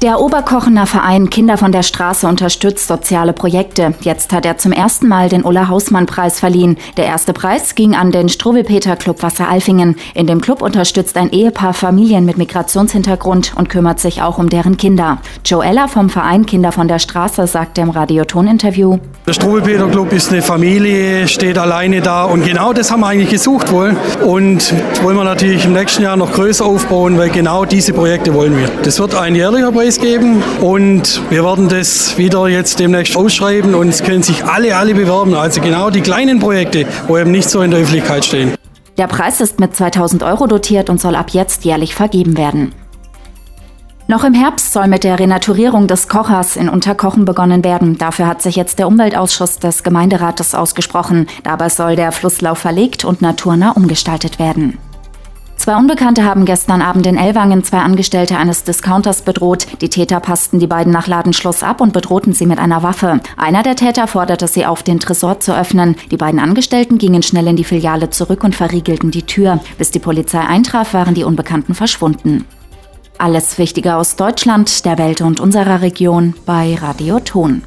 Der Oberkochener Verein Kinder von der Straße unterstützt soziale Projekte. Jetzt hat er zum ersten Mal den Ulla Hausmann Preis verliehen. Der erste Preis ging an den Struwelpeter Club Wasser Alfingen. In dem Club unterstützt ein Ehepaar Familien mit Migrationshintergrund und kümmert sich auch um deren Kinder. Joella vom Verein Kinder von der Straße sagte im Radioton-Interview. Der Struwelpeter Club ist eine Familie, steht alleine da und genau das haben wir eigentlich gesucht wollen. Und wollen wir natürlich im nächsten Jahr noch größer aufbauen, weil genau diese Projekte wollen wir. Das wird ein jährlicher Preis Preis geben und wir werden das wieder jetzt demnächst ausschreiben und es können sich alle, alle bewerben. Also genau die kleinen Projekte, wo eben nicht so in der Öffentlichkeit stehen. Der Preis ist mit 2000 Euro dotiert und soll ab jetzt jährlich vergeben werden. Noch im Herbst soll mit der Renaturierung des Kochers in Unterkochen begonnen werden. Dafür hat sich jetzt der Umweltausschuss des Gemeinderates ausgesprochen. Dabei soll der Flusslauf verlegt und naturnah umgestaltet werden. Zwei Unbekannte haben gestern Abend in Ellwangen zwei Angestellte eines Discounters bedroht. Die Täter passten die beiden nach Ladenschluss ab und bedrohten sie mit einer Waffe. Einer der Täter forderte sie auf, den Tresor zu öffnen. Die beiden Angestellten gingen schnell in die Filiale zurück und verriegelten die Tür. Bis die Polizei eintraf, waren die Unbekannten verschwunden. Alles Wichtige aus Deutschland, der Welt und unserer Region bei Radio Ton.